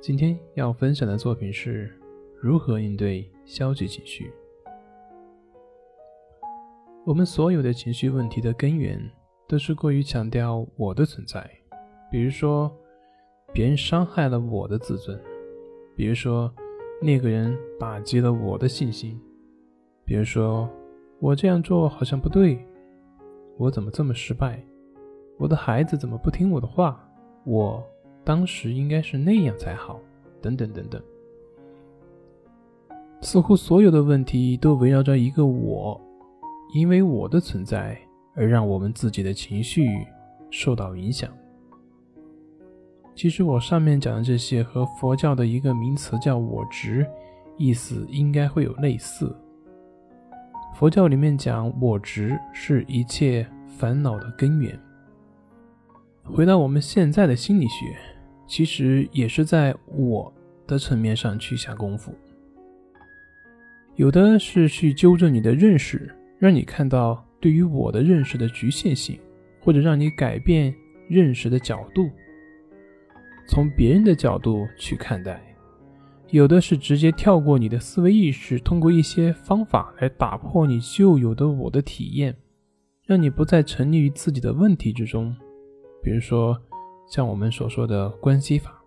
今天要分享的作品是如何应对消极情绪。我们所有的情绪问题的根源都是过于强调我的存在，比如说别人伤害了我的自尊，比如说那个人打击了我的信心，比如说我这样做好像不对，我怎么这么失败，我的孩子怎么不听我的话，我。当时应该是那样才好，等等等等。似乎所有的问题都围绕着一个我，因为我的存在而让我们自己的情绪受到影响。其实我上面讲的这些和佛教的一个名词叫“我执”，意思应该会有类似。佛教里面讲“我执”是一切烦恼的根源。回到我们现在的心理学，其实也是在我的层面上去下功夫。有的是去纠正你的认识，让你看到对于我的认识的局限性，或者让你改变认识的角度，从别人的角度去看待；有的是直接跳过你的思维意识，通过一些方法来打破你旧有的我的体验，让你不再沉溺于自己的问题之中。比如说，像我们所说的关系法，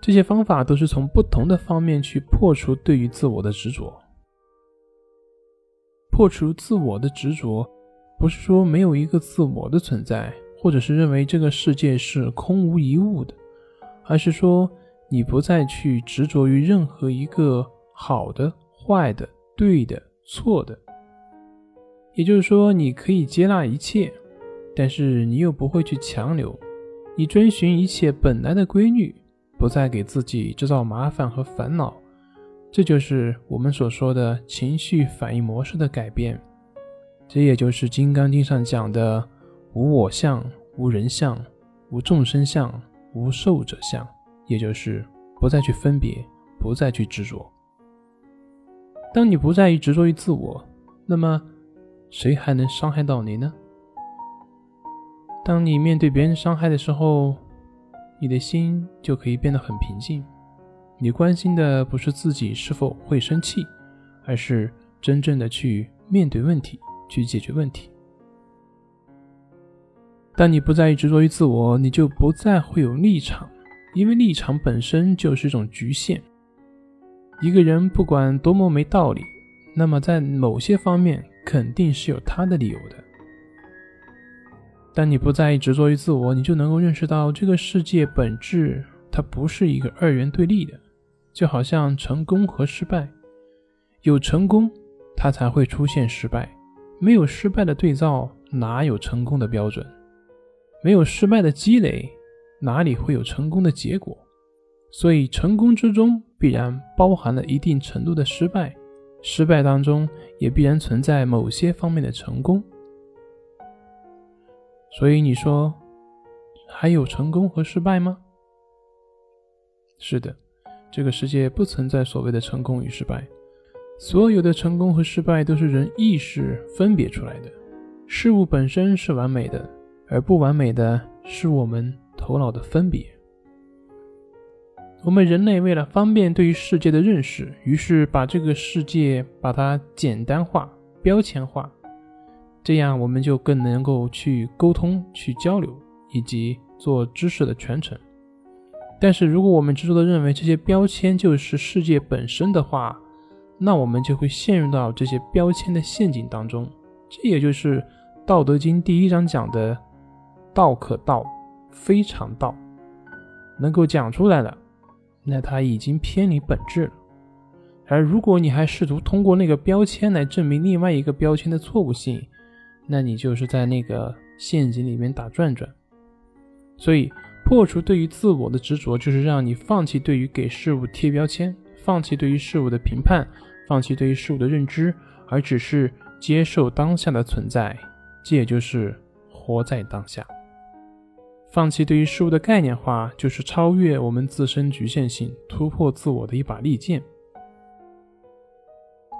这些方法都是从不同的方面去破除对于自我的执着。破除自我的执着，不是说没有一个自我的存在，或者是认为这个世界是空无一物的，而是说你不再去执着于任何一个好的、坏的、对的、错的。也就是说，你可以接纳一切。但是你又不会去强留，你遵循一切本来的规律，不再给自己制造麻烦和烦恼，这就是我们所说的情绪反应模式的改变。这也就是《金刚经》上讲的“无我相、无人相、无众生相、无寿者相”，也就是不再去分别，不再去执着。当你不再于执着于自我，那么谁还能伤害到你呢？当你面对别人伤害的时候，你的心就可以变得很平静。你关心的不是自己是否会生气，而是真正的去面对问题，去解决问题。当你不再执着于自我，你就不再会有立场，因为立场本身就是一种局限。一个人不管多么没道理，那么在某些方面肯定是有他的理由的。当你不再执着于自我，你就能够认识到这个世界本质，它不是一个二元对立的，就好像成功和失败，有成功，它才会出现失败；没有失败的对照，哪有成功的标准？没有失败的积累，哪里会有成功的结果？所以，成功之中必然包含了一定程度的失败，失败当中也必然存在某些方面的成功。所以你说，还有成功和失败吗？是的，这个世界不存在所谓的成功与失败，所有的成功和失败都是人意识分别出来的。事物本身是完美的，而不完美的是我们头脑的分别。我们人类为了方便对于世界的认识，于是把这个世界把它简单化、标签化。这样我们就更能够去沟通、去交流，以及做知识的传承。但是，如果我们执着的认为这些标签就是世界本身的话，那我们就会陷入到这些标签的陷阱当中。这也就是《道德经》第一章讲的“道可道，非常道”，能够讲出来了，那它已经偏离本质了。而如果你还试图通过那个标签来证明另外一个标签的错误性，那你就是在那个陷阱里面打转转，所以破除对于自我的执着，就是让你放弃对于给事物贴标签，放弃对于事物的评判，放弃对于事物的认知，而只是接受当下的存在，这也就是活在当下。放弃对于事物的概念化，就是超越我们自身局限性，突破自我的一把利剑。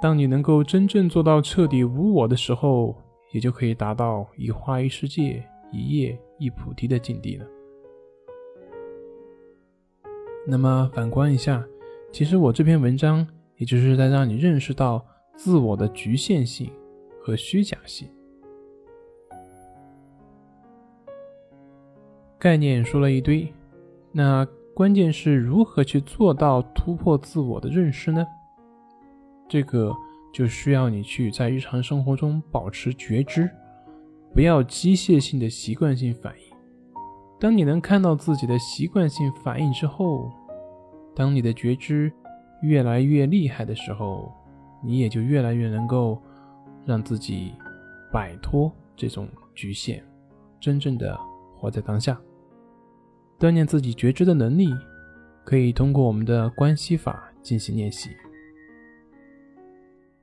当你能够真正做到彻底无我的时候。也就可以达到一花一世界，一叶一菩提的境地了。那么反观一下，其实我这篇文章也就是在让你认识到自我的局限性和虚假性。概念说了一堆，那关键是如何去做到突破自我的认识呢？这个就需要你去在日常生活中保持觉知，不要机械性的习惯性反应。当你能看到自己的习惯性反应之后，当你的觉知越来越厉害的时候，你也就越来越能够让自己摆脱这种局限，真正的活在当下。锻炼自己觉知的能力，可以通过我们的关系法进行练习。